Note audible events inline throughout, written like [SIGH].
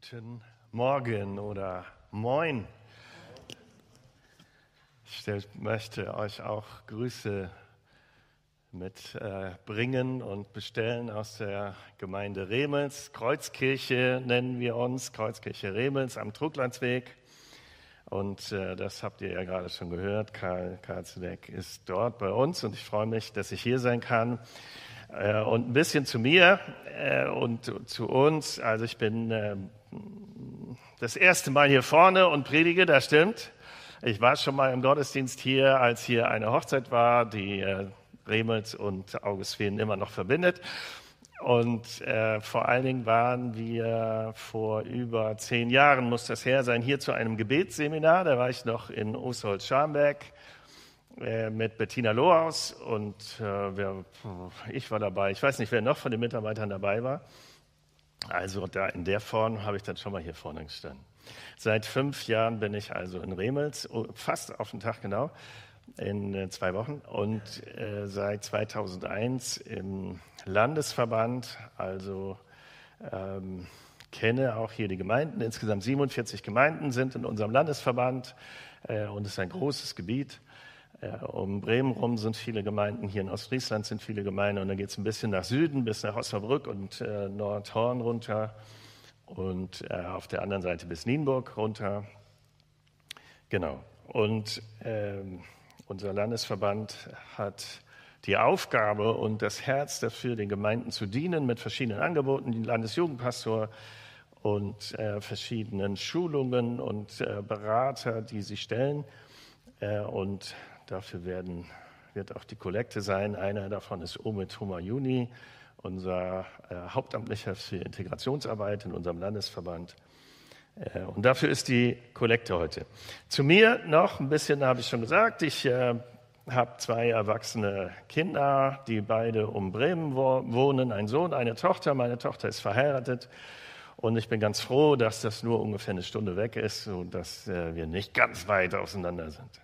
Guten Morgen oder Moin. Ich möchte euch auch Grüße mitbringen äh, und bestellen aus der Gemeinde Remels. Kreuzkirche nennen wir uns, Kreuzkirche Remels am Truglandsweg. Und äh, das habt ihr ja gerade schon gehört. Karl Karzedeck ist dort bei uns und ich freue mich, dass ich hier sein kann. Äh, und ein bisschen zu mir und zu uns. Also ich bin äh, das erste Mal hier vorne und predige, das stimmt. Ich war schon mal im Gottesdienst hier, als hier eine Hochzeit war, die äh, Remels und Augustfehn immer noch verbindet. Und äh, vor allen Dingen waren wir vor über zehn Jahren, muss das her sein, hier zu einem Gebetsseminar. Da war ich noch in Osterholz-Scharmbeck äh, mit Bettina Lohaus und äh, wer, ich war dabei. Ich weiß nicht, wer noch von den Mitarbeitern dabei war. Also da in der Form habe ich dann schon mal hier vorne gestanden. Seit fünf Jahren bin ich also in Remels, oh, fast auf den Tag genau, in äh, zwei Wochen und äh, seit 2001 im Landesverband, also ähm, kenne auch hier die Gemeinden. Insgesamt 47 Gemeinden sind in unserem Landesverband äh, und es ist ein großes Gebiet. Äh, um Bremen rum sind viele Gemeinden, hier in Ostfriesland sind viele Gemeinden und dann geht es ein bisschen nach Süden bis nach Osnabrück und äh, Nordhorn runter und äh, auf der anderen Seite bis Nienburg runter. Genau. Und äh, unser Landesverband hat die Aufgabe und das Herz dafür, den Gemeinden zu dienen mit verschiedenen Angeboten, den Landesjugendpastor und äh, verschiedenen Schulungen und äh, Berater, die sie stellen. Äh, und Dafür werden, wird auch die Kollekte sein. Einer davon ist Omid Humayuni, unser äh, Hauptamtlicher für Integrationsarbeit in unserem Landesverband. Äh, und dafür ist die Kollekte heute. Zu mir noch ein bisschen, habe ich schon gesagt, ich äh, habe zwei erwachsene Kinder, die beide um Bremen wohnen, ein Sohn, eine Tochter. Meine Tochter ist verheiratet. Und ich bin ganz froh, dass das nur ungefähr eine Stunde weg ist und dass äh, wir nicht ganz weit auseinander sind.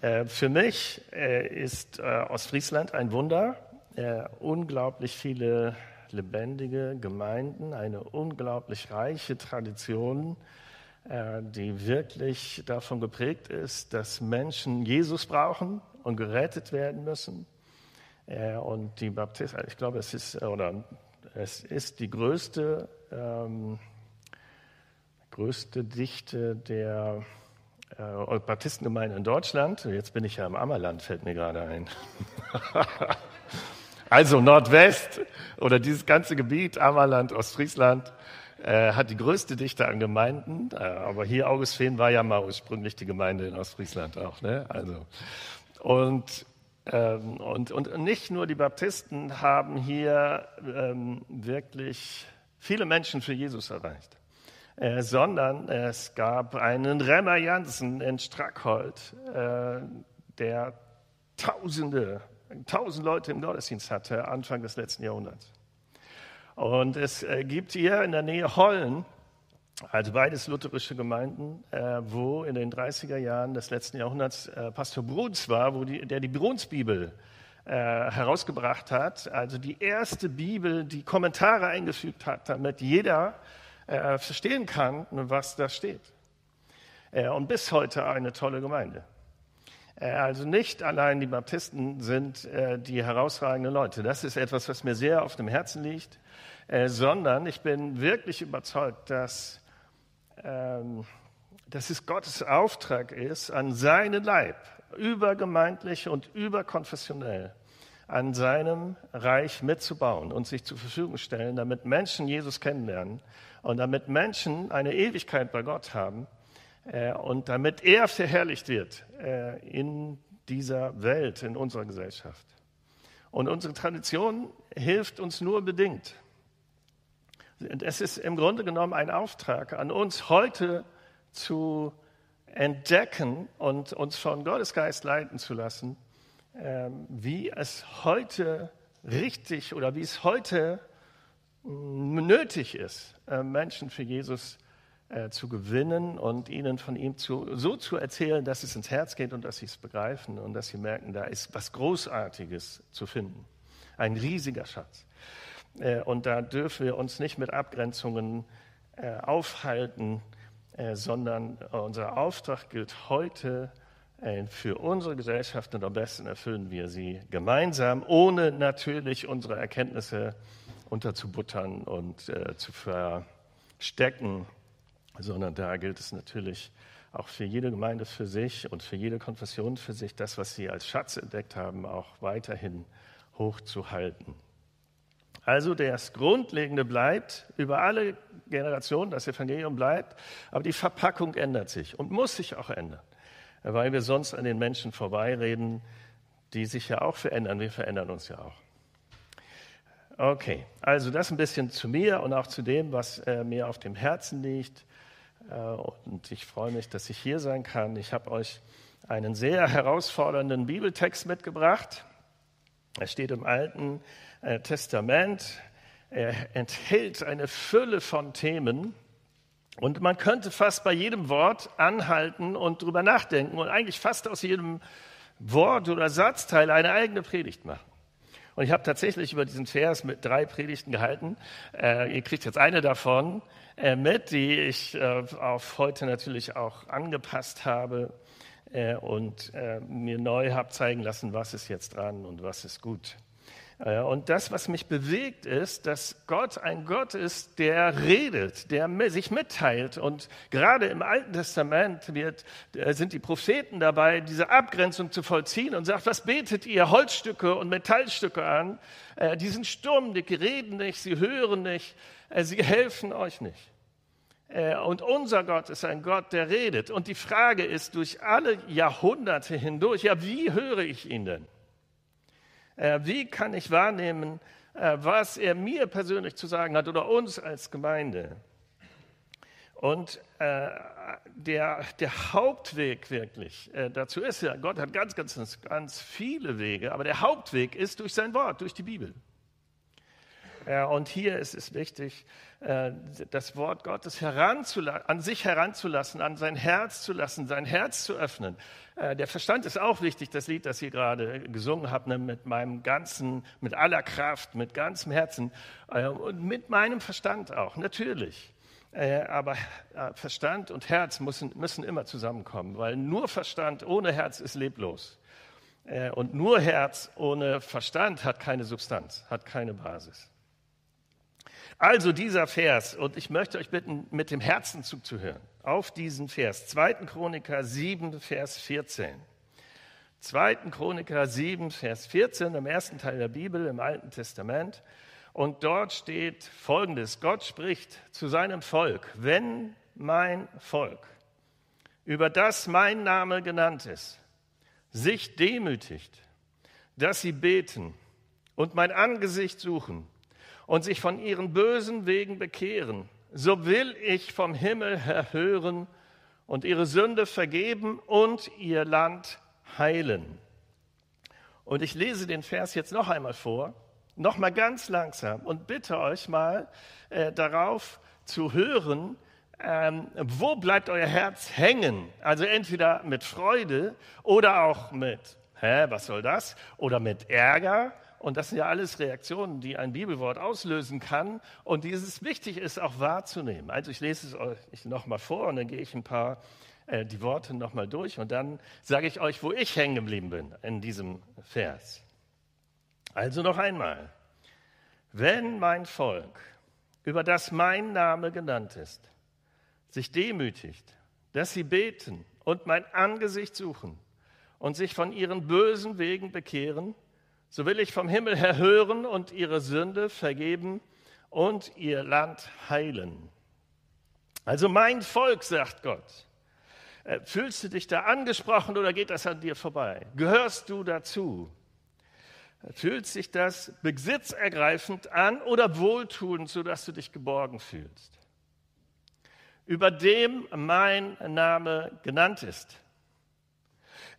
Äh, für mich äh, ist äh, Ostfriesland ein Wunder. Unglaublich viele lebendige Gemeinden, eine unglaublich reiche Tradition, die wirklich davon geprägt ist, dass Menschen Jesus brauchen und gerettet werden müssen. Und die Baptisten, ich glaube, es ist, oder es ist die größte, ähm, größte Dichte der äh, Baptistengemeinde in Deutschland. Jetzt bin ich ja im Ammerland, fällt mir gerade ein. [LAUGHS] also Nordwest oder dieses ganze Gebiet, Ammerland, Ostfriesland, äh, hat die größte Dichte an Gemeinden. Äh, aber hier Augustfehn war ja mal ursprünglich die Gemeinde in Ostfriesland auch. Ne? Also, und, ähm, und, und nicht nur die Baptisten haben hier ähm, wirklich viele Menschen für Jesus erreicht. Äh, sondern es gab einen Remmer Jansen in Strackhold, äh, der Tausende, tausend Leute im Gottesdienst hatte, Anfang des letzten Jahrhunderts. Und es äh, gibt hier in der Nähe Hollen, also beides lutherische Gemeinden, äh, wo in den 30er Jahren des letzten Jahrhunderts äh, Pastor Bruns war, wo die, der die Brunsbibel äh, herausgebracht hat, also die erste Bibel, die Kommentare eingefügt hat, damit jeder äh, verstehen kann, was da steht. Äh, und bis heute eine tolle Gemeinde. Äh, also nicht allein die Baptisten sind äh, die herausragenden Leute. Das ist etwas, was mir sehr auf dem Herzen liegt, äh, sondern ich bin wirklich überzeugt, dass, ähm, dass es Gottes Auftrag ist, an seinen Leib, übergemeindlich und überkonfessionell, an seinem Reich mitzubauen und sich zur Verfügung stellen, damit Menschen Jesus kennenlernen und damit Menschen eine Ewigkeit bei Gott haben äh, und damit er verherrlicht wird äh, in dieser Welt, in unserer Gesellschaft. Und unsere Tradition hilft uns nur bedingt. Es ist im Grunde genommen ein Auftrag an uns heute zu entdecken und uns von Gottes Geist leiten zu lassen, wie es heute richtig oder wie es heute nötig ist, äh, Menschen für Jesus äh, zu gewinnen und ihnen von ihm zu, so zu erzählen, dass es ins Herz geht und dass sie es begreifen und dass sie merken, da ist was Großartiges zu finden. Ein riesiger Schatz. Äh, und da dürfen wir uns nicht mit Abgrenzungen aufhalten, sondern unser Auftrag gilt heute für unsere Gesellschaft und am besten erfüllen wir sie gemeinsam, ohne natürlich unsere Erkenntnisse unterzubuttern und zu verstecken, sondern da gilt es natürlich auch für jede Gemeinde für sich und für jede Konfession für sich, das, was sie als Schatz entdeckt haben, auch weiterhin hochzuhalten. Also das Grundlegende bleibt über alle Generationen, das Evangelium bleibt, aber die Verpackung ändert sich und muss sich auch ändern, weil wir sonst an den Menschen vorbeireden, die sich ja auch verändern. Wir verändern uns ja auch. Okay, also das ein bisschen zu mir und auch zu dem, was äh, mir auf dem Herzen liegt. Äh, und ich freue mich, dass ich hier sein kann. Ich habe euch einen sehr herausfordernden Bibeltext mitgebracht. Er steht im Alten äh, Testament. Er enthält eine Fülle von Themen. Und man könnte fast bei jedem Wort anhalten und drüber nachdenken und eigentlich fast aus jedem Wort oder Satzteil eine eigene Predigt machen. Und ich habe tatsächlich über diesen Vers mit drei Predigten gehalten. Äh, ihr kriegt jetzt eine davon äh, mit, die ich äh, auf heute natürlich auch angepasst habe äh, und äh, mir neu habe zeigen lassen, was ist jetzt dran und was ist gut. Äh, und das, was mich bewegt, ist, dass Gott ein Gott ist, der redet, der sich mitteilt. Und gerade im Alten Testament wird, äh, sind die Propheten dabei, diese Abgrenzung zu vollziehen und sagt, was betet ihr Holzstücke und Metallstücke an? Äh, die sind stumm, die reden nicht, sie hören nicht, sie helfen euch nicht. Und unser Gott ist ein Gott, der redet. Und die Frage ist durch alle Jahrhunderte hindurch, ja, wie höre ich ihn denn? Äh, wie kann ich wahrnehmen, äh, was er mir persönlich zu sagen hat oder uns als Gemeinde? Und äh, der, der Hauptweg wirklich dazu ist ja, Gott hat ganz, ganz, ganz viele Wege, aber der Hauptweg ist durch sein Wort, durch die Bibel. Und hier ist es wichtig, das Wort Gottes an sich heranzulassen, an sein Herz zu lassen, sein Herz zu öffnen. Äh, der Verstand ist auch wichtig, das Lied, das ihr gerade gesungen habt, ne, mit meinem ganzen, mit aller Kraft, mit ganzem Herzen äh, und mit meinem Verstand auch, natürlich. Äh, aber Verstand und Herz müssen, müssen immer zusammenkommen, weil nur Verstand ohne Herz ist leblos. Und nur Herz ohne Verstand hat keine Substanz, hat keine Basis. Also dieser Vers, und ich möchte euch bitten, mit dem Herzen zuzuhören, auf diesen Vers. 2. Chroniker 7, Vers 14. 2. Chroniker 7, Vers 14, im ersten Teil der Bibel, im Alten Testament. Und dort steht Folgendes. Gott spricht zu seinem Volk, wenn mein Volk, über das mein Name genannt ist, sich demütigt, dass sie beten und mein Angesicht suchen und sich von ihren bösen Wegen bekehren, so will ich vom Himmel her hören und ihre Sünde vergeben und ihr Land heilen. Und ich lese den Vers jetzt noch einmal vor, noch mal ganz langsam und bitte euch mal äh, darauf zu hören, ähm, wo bleibt euer Herz hängen? Also entweder mit Freude oder auch mit, hä, was soll das? Oder mit Ärger und das sind ja alles Reaktionen, die ein Bibelwort auslösen kann und dieses wichtig ist auch wahrzunehmen. Also ich lese es euch nochmal vor und dann gehe ich ein paar äh, die Worte nochmal durch und dann sage ich euch, wo ich hängen geblieben bin in diesem Vers. Also noch einmal. Wenn mein Volk, über das mein Name genannt ist, sich demütigt, dass sie beten und mein Angesicht suchen und sich von ihren bösen Wegen bekehren, so will ich vom Himmel her hören und ihre Sünde vergeben und ihr Land heilen. Also mein Volk, sagt Gott. Äh, fühlst du dich da angesprochen oder geht das an dir vorbei? Gehörst du dazu? Fühlt sich das besitzergreifend an oder wohltuend, sodass du dich geborgen fühlst? Über dem mein Name genannt ist.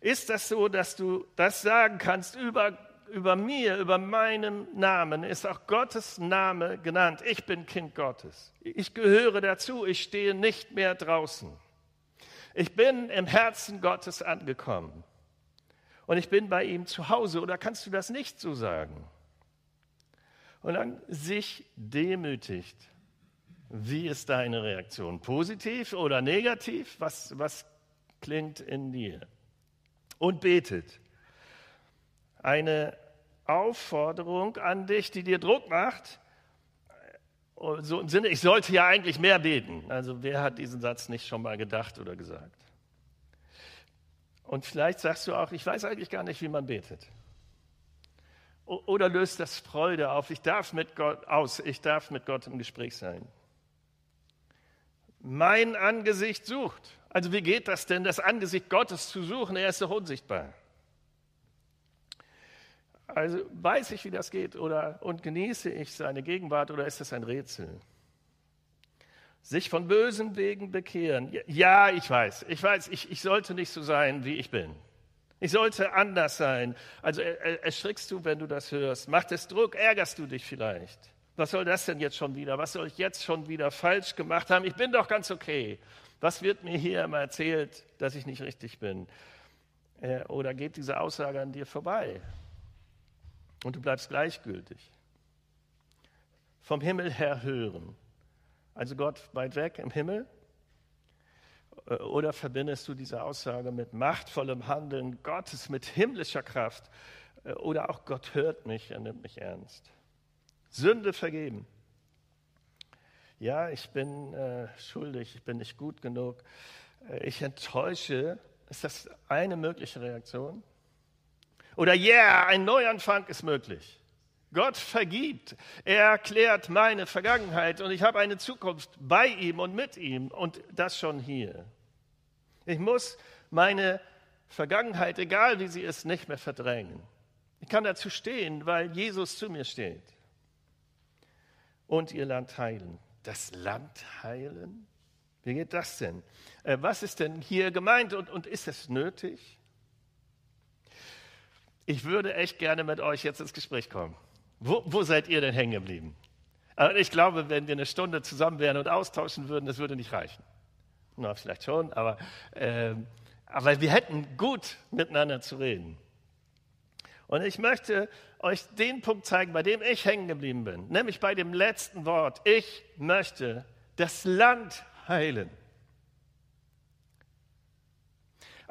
Ist das so, dass du das sagen kannst über über mir, über meinem Namen ist auch Gottes Name genannt. Ich bin Kind Gottes. Ich gehöre dazu. Ich stehe nicht mehr draußen. Ich bin im Herzen Gottes angekommen. Und ich bin bei ihm zu Hause. Oder kannst du das nicht so sagen? und dann sich demütigt. Wie ist deine Reaktion? Positiv oder negativ? Was, was klingt in dir? Und betet. Eine Aufforderung an dich, die dir Druck macht, so im Sinne, ich sollte ja eigentlich mehr beten. Also wer hat diesen Satz nicht schon mal gedacht oder gesagt? Und vielleicht sagst du auch, ich weiß eigentlich gar nicht, wie man betet. Oder löst das Freude auf, ich darf mit Gott aus, ich darf mit Gott im Gespräch sein. Mein Angesicht sucht. Also wie geht das denn, das Angesicht Gottes zu suchen? Er ist doch unsichtbar. Also weiß ich, wie das geht oder und genieße ich seine Gegenwart oder ist das ein Rätsel? Sich von bösen Wegen bekehren. Ja, ich weiß, ich weiß, ich, ich sollte nicht so sein, wie ich bin. Ich sollte anders sein. Also erschrickst du, wenn du das hörst. Macht es Druck, ärgerst du dich vielleicht. Was soll das denn jetzt schon wieder? Was soll ich jetzt schon wieder falsch gemacht haben? Ich bin doch ganz okay. Was wird mir hier immer erzählt, dass ich nicht richtig bin? Äh, oder geht diese Aussage an dir vorbei? Und du bleibst gleichgültig. Vom Himmel her hören. Also Gott weit weg im Himmel? Äh, oder verbindest du diese Aussage mit machtvollem Handeln Gottes, mit himmlischer Kraft? Äh, oder auch Gott hört mich, er nimmt mich ernst. Sünde vergeben. Ja, ich bin äh, schuldig, ich bin nicht gut genug. Äh, ich enttäusche. Ist das eine mögliche Reaktion? Oder yeah, ein Neuanfang ist möglich. Gott vergibt. Er erklärt meine Vergangenheit und ich habe eine Zukunft bei ihm und mit ihm und das schon hier. Ich muss meine Vergangenheit, egal wie sie ist, nicht mehr verdrängen. Ich kann dazu stehen, weil Jesus zu mir steht. Und ihr Land heilen. Das Land heilen? Wie geht das denn? Äh, was ist denn hier gemeint und, und ist es nötig? Ich würde echt gerne mit euch jetzt ins Gespräch kommen. Wo, wo seid ihr denn hängen geblieben? Also ich glaube, wenn wir eine Stunde zusammen wären und austauschen würden, das würde nicht reichen. Na, vielleicht schon, aber, äh, aber wir hätten gut miteinander zu reden. Und ich möchte euch den Punkt zeigen, bei dem ich hängen geblieben bin, nämlich bei dem letzten Wort. Ich möchte das Land heilen.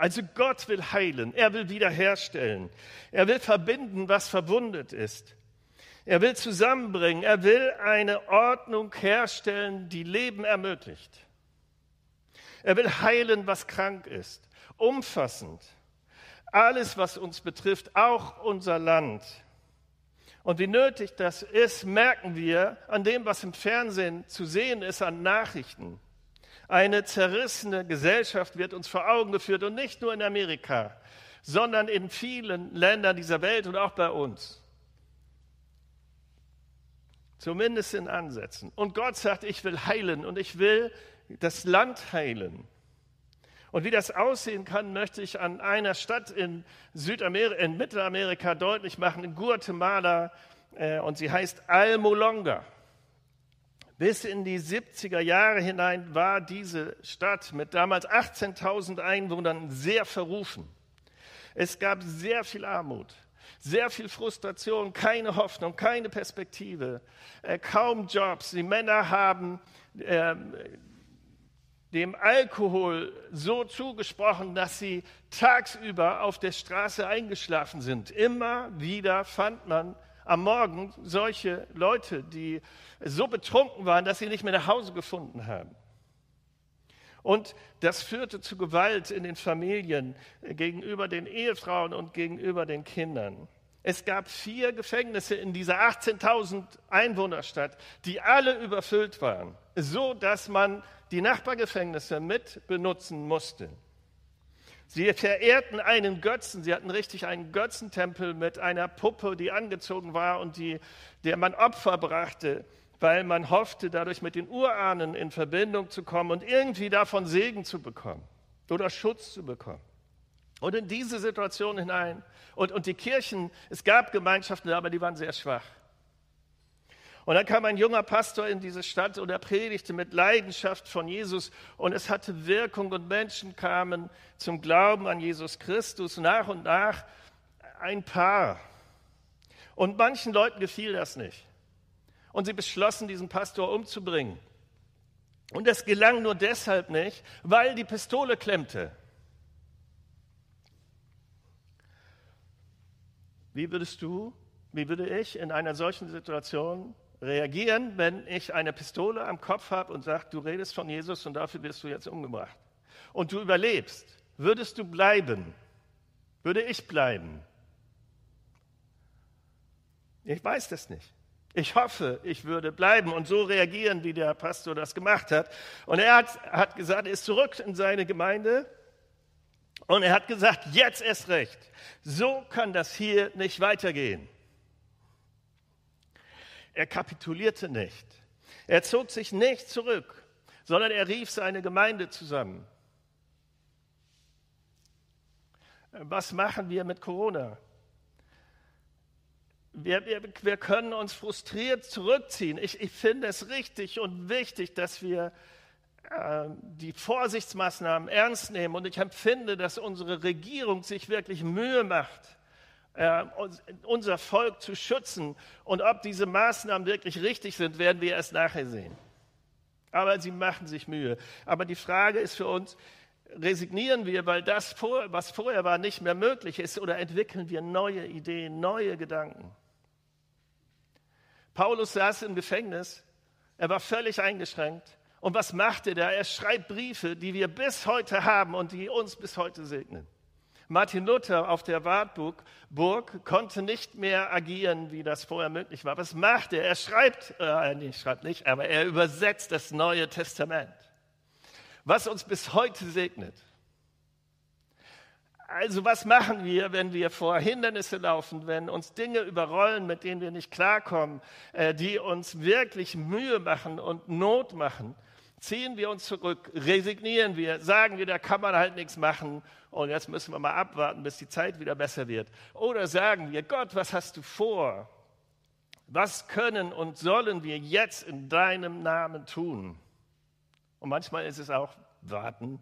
Also Gott will heilen, er will wiederherstellen, er will verbinden, was verwundet ist. Er will zusammenbringen, er will eine Ordnung herstellen, die Leben ermöglicht. Er will heilen, was krank ist, umfassend. Alles, was uns betrifft, auch unser Land. Und wie nötig das ist, merken wir an dem, was im Fernsehen zu sehen ist, an Nachrichten. Eine zerrissene Gesellschaft wird uns vor Augen geführt und nicht nur in Amerika, sondern in vielen Ländern dieser Welt und auch bei uns. Zumindest in Ansätzen. Und Gott sagt, ich will heilen und ich will das Land heilen. Und wie das aussehen kann, möchte ich an einer Stadt in, Südamerika, in Mittelamerika deutlich machen, in Guatemala, äh, und sie heißt Almolonga. Bis in die 70er Jahre hinein war diese Stadt mit damals 18.000 Einwohnern sehr verrufen. Es gab sehr viel Armut, sehr viel Frustration, keine Hoffnung, keine Perspektive, äh, kaum Jobs. Die Männer haben äh, dem Alkohol so zugesprochen, dass sie tagsüber auf der Straße eingeschlafen sind. Immer wieder fand man am Morgen solche Leute, die so betrunken waren, dass sie nicht mehr nach Hause gefunden haben. Und das führte zu Gewalt in den Familien gegenüber den Ehefrauen und gegenüber den Kindern. Es gab vier Gefängnisse in dieser 18.000 Einwohnerstadt, die alle überfüllt waren, so dass man die Nachbargefängnisse mit benutzen musste. Sie verehrten einen Götzen, sie hatten richtig einen Götzentempel mit einer Puppe, die angezogen war und die, der man Opfer brachte, weil man hoffte, dadurch mit den Urahnen in Verbindung zu kommen und irgendwie davon Segen zu bekommen oder Schutz zu bekommen. Und in diese Situation hinein. Und, und die Kirchen, es gab Gemeinschaften, aber die waren sehr schwach. Und dann kam ein junger Pastor in diese Stadt und er predigte mit Leidenschaft von Jesus und es hatte Wirkung und Menschen kamen zum Glauben an Jesus Christus nach und nach ein paar. Und manchen Leuten gefiel das nicht. Und sie beschlossen, diesen Pastor umzubringen. Und es gelang nur deshalb nicht, weil die Pistole klemmte. Wie würdest du, wie würde ich in einer solchen Situation reagieren, wenn ich eine Pistole am Kopf habe und sage, du redest von Jesus und dafür wirst du jetzt umgebracht? Und du überlebst. Würdest du bleiben? Würde ich bleiben? Ich weiß das nicht. Ich hoffe, ich würde bleiben und so reagieren, wie der Pastor das gemacht hat. Und er hat, hat gesagt, er ist zurück in seine Gemeinde und er hat gesagt, jetzt erst recht. So kann das hier nicht weitergehen. Er kapitulierte nicht. Er zog sich nicht zurück, sondern er rief seine Gemeinde zusammen. Was machen wir mit Corona? Wir, wir, wir können uns frustriert zurückziehen. Ich, ich finde es richtig und wichtig, dass wir äh, die Vorsichtsmaßnahmen ernst nehmen. Und ich empfinde, dass unsere Regierung sich wirklich Mühe macht, äh, unser Volk zu schützen. Und ob diese Maßnahmen wirklich richtig sind, werden wir erst nachher sehen. Aber sie machen sich Mühe. Aber die Frage ist für uns, resignieren wir, weil das, was vorher war, nicht mehr möglich ist, oder entwickeln wir neue Ideen, neue Gedanken? Paulus saß im Gefängnis, er war völlig eingeschränkt. Und was machte er? Er schreibt Briefe, die wir bis heute haben und die uns bis heute segnen. Martin Luther auf der Wartburg konnte nicht mehr agieren, wie das vorher möglich war. Was macht er? Er schreibt, äh, nee, schreibt nicht, aber er übersetzt das Neue Testament, was uns bis heute segnet. Also was machen wir, wenn wir vor Hindernisse laufen, wenn uns Dinge überrollen, mit denen wir nicht klarkommen, äh, die uns wirklich Mühe machen und Not machen? Ziehen wir uns zurück, resignieren wir, sagen wir, da kann man halt nichts machen und jetzt müssen wir mal abwarten, bis die Zeit wieder besser wird. Oder sagen wir, Gott, was hast du vor? Was können und sollen wir jetzt in deinem Namen tun? Und manchmal ist es auch warten.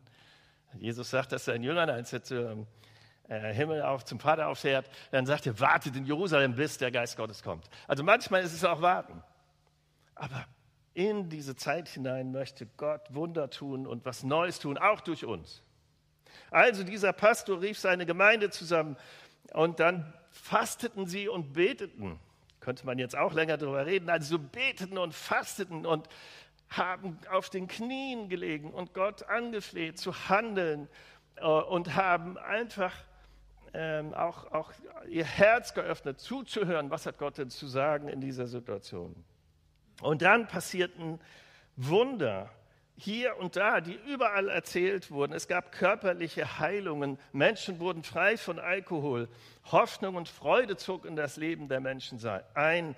Jesus sagt das seinen Jüngern, als er zum äh, Himmel auf, zum Vater auffährt, dann sagt er, wartet in Jerusalem, bis der Geist Gottes kommt. Also manchmal ist es auch warten. Aber in diese Zeit hinein möchte Gott Wunder tun und was Neues tun, auch durch uns. Also dieser Pastor rief seine Gemeinde zusammen und dann fasteten sie und beteten. Könnte man jetzt auch länger darüber reden. Also beteten und fasteten und haben auf den Knien gelegen und Gott angefleht zu handeln äh, und haben einfach ähm, auch, auch ihr Herz geöffnet, zuzuhören, was hat Gott denn zu sagen in dieser Situation. Und dann passierten Wunder hier und da, die überall erzählt wurden. Es gab körperliche Heilungen, Menschen wurden frei von Alkohol, Hoffnung und Freude zog in das Leben der Menschen ein.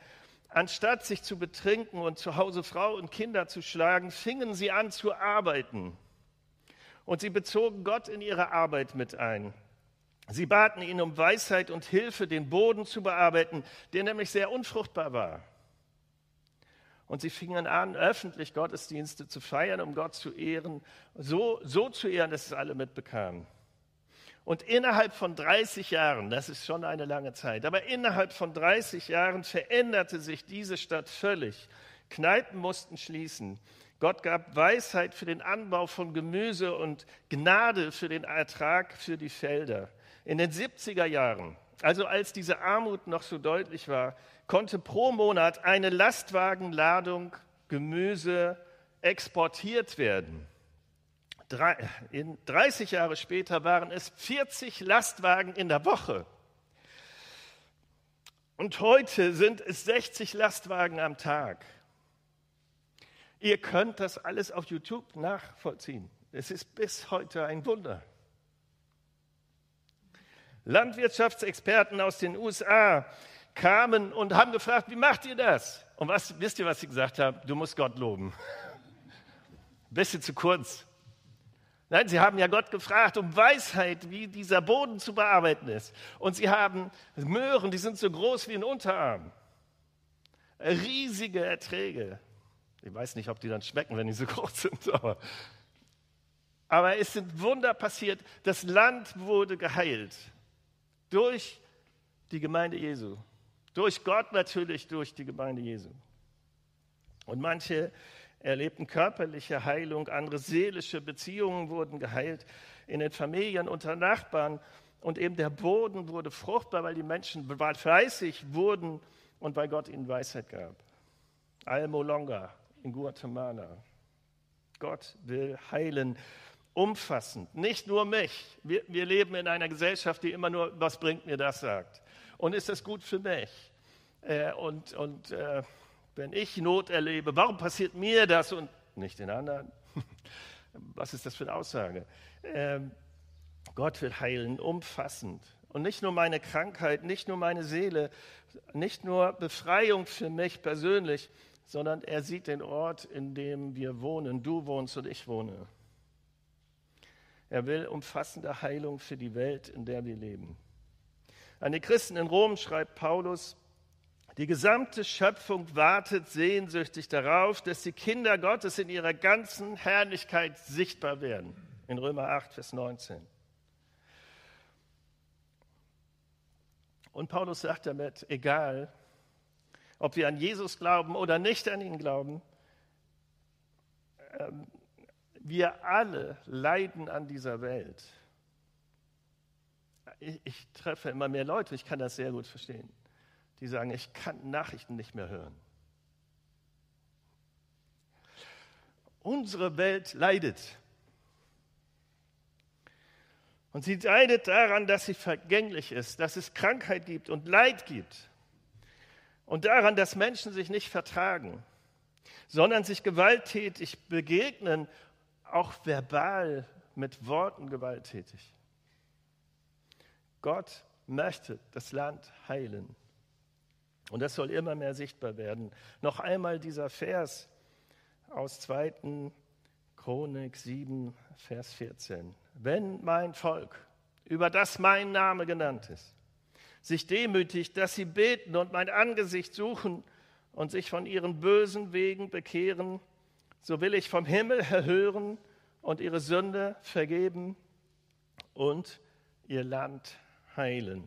Anstatt sich zu betrinken und zu Hause Frau und Kinder zu schlagen, fingen sie an zu arbeiten. Und sie bezogen Gott in ihre Arbeit mit ein. Sie baten ihn um Weisheit und Hilfe, den Boden zu bearbeiten, der nämlich sehr unfruchtbar war. Und sie fingen an, öffentlich Gottesdienste zu feiern, um Gott zu ehren, so, so zu ehren, dass es alle mitbekamen. Und innerhalb von 30 Jahren, das ist schon eine lange Zeit, aber innerhalb von 30 Jahren veränderte sich diese Stadt völlig. Kneipen mussten schließen. Gott gab Weisheit für den Anbau von Gemüse und Gnade für den Ertrag für die Felder. In den 70er Jahren, also als diese Armut noch so deutlich war, konnte pro Monat eine Lastwagenladung Gemüse exportiert werden. 30 Jahre später waren es 40 Lastwagen in der Woche. Und heute sind es 60 Lastwagen am Tag. Ihr könnt das alles auf YouTube nachvollziehen. Es ist bis heute ein Wunder. Landwirtschaftsexperten aus den USA kamen und haben gefragt, wie macht ihr das? Und was, wisst ihr, was sie gesagt haben? Du musst Gott loben. [LAUGHS] Bisschen zu kurz. Nein, sie haben ja Gott gefragt um Weisheit, wie dieser Boden zu bearbeiten ist. Und sie haben Möhren, die sind so groß wie ein Unterarm. Riesige Erträge. Ich weiß nicht, ob die dann schmecken, wenn die so [LAUGHS] groß sind, aber, aber es sind Wunder passiert. Das Land wurde geheilt durch die Gemeinde Jesu. Durch Gott natürlich, durch die Gemeinde Jesu. Und manche erlebten körperliche Heilung, andere seelische Beziehungen wurden geheilt in den Familien unter Nachbarn. Und eben der Boden wurde fruchtbar, weil die Menschen fleißig wurden und weil Gott ihnen Weisheit gab. Almolonga in Guatemala. Gott will heilen, umfassend, nicht nur mich. Wir, wir leben in einer Gesellschaft, die immer nur, was bringt mir das, sagt. Und ist das gut für mich? Äh, und und äh, wenn ich Not erlebe, warum passiert mir das und nicht den anderen? [LAUGHS] Was ist das für eine Aussage? Ähm, Gott will heilen, umfassend. Und nicht nur meine Krankheit, nicht nur meine Seele, nicht nur Befreiung für mich persönlich, sondern er sieht den Ort, in dem wir wohnen. Du wohnst und ich wohne. Er will umfassende Heilung für die Welt, in der wir leben. An die Christen in Rom schreibt Paulus, die gesamte Schöpfung wartet sehnsüchtig darauf, dass die Kinder Gottes in ihrer ganzen Herrlichkeit sichtbar werden. In Römer 8, Vers 19. Und Paulus sagt damit, egal, ob wir an Jesus glauben oder nicht an ihn glauben, ähm, wir alle leiden an dieser Welt. Ich, ich, treffe immer mehr Leute, ich kann das sehr gut verstehen, die sagen, ich kann Nachrichten nicht mehr hören. Unsere Welt leidet. Und sie leidet daran, dass sie vergänglich ist, dass es Krankheit gibt und Leid gibt. Und daran, dass Menschen sich nicht vertragen, sondern sich gewalttätig begegnen, auch verbal mit Worten gewalttätig. Gott möchte das Land heilen. Und das soll immer mehr sichtbar werden. Noch einmal dieser Vers aus 2. Chronik 7, Vers 14 wenn mein Volk, über das mein Name genannt ist, sich demütigt, dass sie beten und mein Angesicht suchen und sich von ihren bösen Wegen bekehren, so will ich vom Himmel erhören und ihre Sünde vergeben und ihr Land heilen.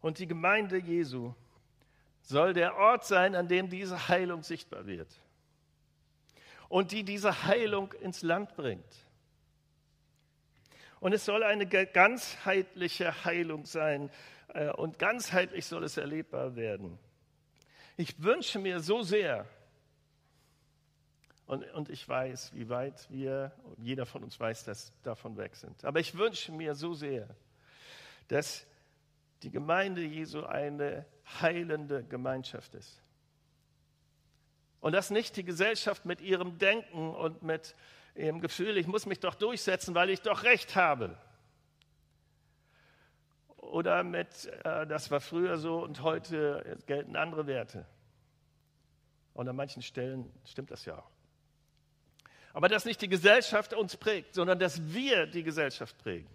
Und die Gemeinde Jesu soll der Ort sein, an dem diese Heilung sichtbar wird und die diese Heilung ins Land bringt. Und es soll eine ganzheitliche Heilung sein äh, und ganzheitlich soll es erlebbar werden. Ich wünsche mir so sehr, und, und ich weiß, wie weit wir, jeder von uns weiß, dass davon weg sind, aber ich wünsche mir so sehr, dass die Gemeinde Jesu eine heilende Gemeinschaft ist. Und dass nicht die Gesellschaft mit ihrem Denken und mit ihrem Gefühl, ich muss mich doch durchsetzen, weil ich doch Recht habe. Oder mit, äh, das war früher so und heute gelten andere Werte. Und an manchen Stellen stimmt das ja auch. Aber dass nicht die Gesellschaft uns prägt, sondern dass wir die Gesellschaft prägen.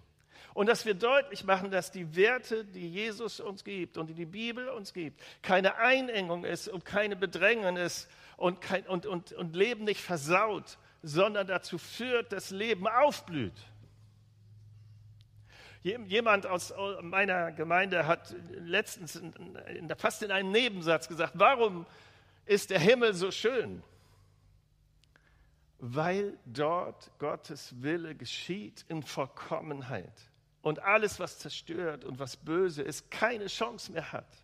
Und dass wir deutlich machen, dass die Werte, die Jesus uns gibt und die die Bibel uns gibt, keine Einengung ist und keine Bedrängnis und, kein, und, und, und Leben nicht versaut, sondern dazu führt, dass Leben aufblüht. Jemand aus meiner Gemeinde hat letztens fast in einem Nebensatz gesagt, warum ist der Himmel so schön? Weil dort Gottes Wille geschieht in Vollkommenheit und alles, was zerstört und was böse ist, keine Chance mehr hat.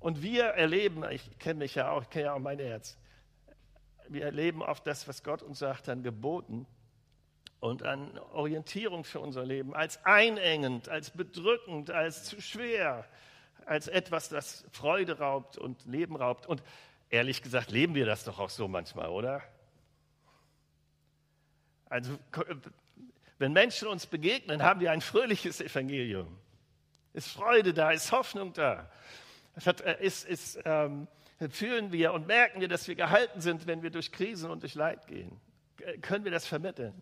Und wir erleben, ich kenne mich ja auch, ich kenne ja auch mein Herz, wir erleben oft das, was Gott uns sagt, an Geboten und an Orientierung für unser Leben, als einengend, als bedrückend, als zu schwer, als etwas, das Freude raubt und Leben raubt. Und ehrlich gesagt, leben wir das doch auch so manchmal, oder? Also, wenn Menschen uns begegnen, haben wir ein fröhliches Evangelium. Ist Freude da, ist Hoffnung da. Äh, ist, ist, ähm, fühlen wir und merken wir, dass wir gehalten sind, wenn wir durch Krisen und durch Leid gehen? Können wir das vermitteln?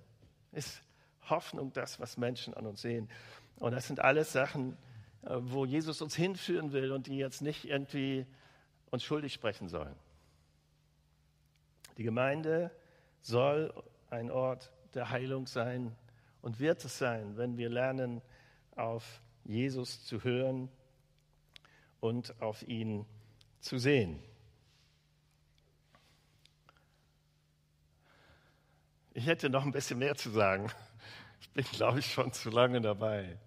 Ist Hoffnung das, was Menschen an uns sehen? Und das sind alles Sachen, äh, wo Jesus uns hinführen will und die jetzt nicht irgendwie uns schuldig sprechen sollen. Die Gemeinde soll ein Ort der Heilung sein und wird es sein, wenn wir lernen, auf Jesus zu hören und auf ihn zu sehen. Ich hätte noch ein bisschen mehr zu sagen. Ich bin, glaube ich, schon zu lange dabei.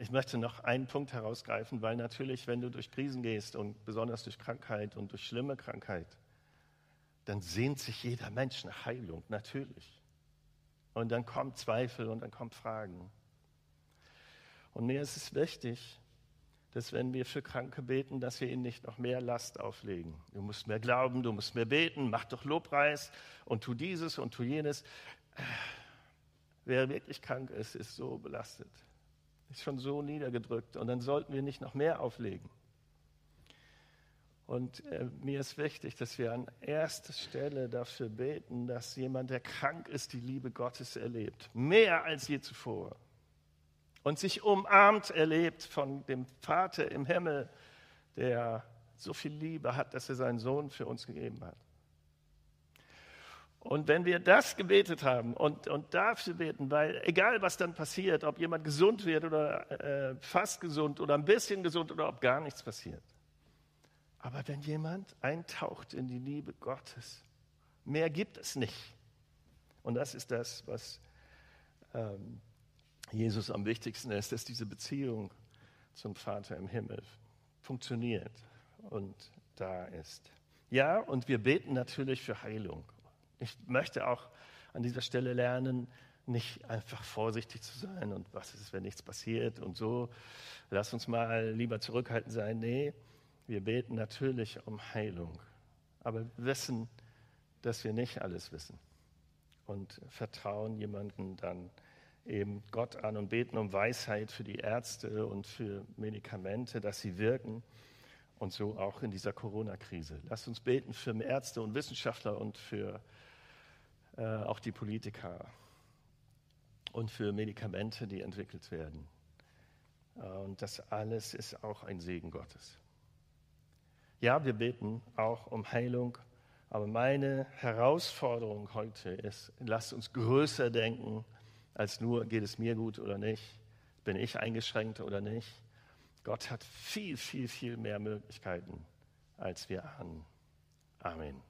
Ich möchte noch einen Punkt herausgreifen, weil natürlich, wenn du durch Krisen gehst und besonders durch Krankheit und durch schlimme Krankheit, dann sehnt sich jeder Mensch nach Heilung, natürlich. Und dann kommt Zweifel und dann kommen Fragen. Und mir ist es wichtig, dass wenn wir für Kranke beten, dass wir ihnen nicht noch mehr Last auflegen. Du musst mehr glauben, du musst mehr beten, mach doch Lobpreis und tu dieses und tu jenes. Wer wirklich krank ist, ist so belastet ist schon so niedergedrückt und dann sollten wir nicht noch mehr auflegen. Und äh, mir ist wichtig, dass wir an erster Stelle dafür beten, dass jemand, der krank ist, die Liebe Gottes erlebt. Mehr als je zuvor. Und sich umarmt erlebt von dem Vater im Himmel, der so viel Liebe hat, dass er seinen Sohn für uns gegeben hat. Und wenn wir das gebetet haben und, und dafür beten, weil egal was dann passiert, ob jemand gesund wird oder äh, fast gesund oder ein bisschen gesund oder ob gar nichts passiert. Aber wenn jemand eintaucht in die Liebe Gottes, mehr gibt es nicht. Und das ist das, was ähm, Jesus am wichtigsten ist, dass diese Beziehung zum Vater im Himmel funktioniert und da ist. Ja, und wir beten natürlich für Heilung. Ich möchte auch an dieser Stelle lernen, nicht einfach vorsichtig zu sein und was ist, wenn nichts passiert und so. Lass uns mal lieber zurückhaltend sein. Nee, wir beten natürlich um Heilung, aber wissen, dass wir nicht alles wissen und vertrauen jemanden dann eben Gott an und beten um Weisheit für die Ärzte und für Medikamente, dass sie wirken und so auch in dieser Corona-Krise. Lass uns beten für Ärzte und Wissenschaftler und für äh, auch die Politiker und für Medikamente, die entwickelt werden. Äh, und das alles ist auch ein Segen Gottes. Ja, wir beten auch um Heilung, aber meine Herausforderung heute ist, lasst uns größer denken als nur, geht es mir gut oder nicht, bin ich eingeschränkt oder nicht. Gott hat viel, viel, viel mehr Möglichkeiten, als wir ahnen. Amen.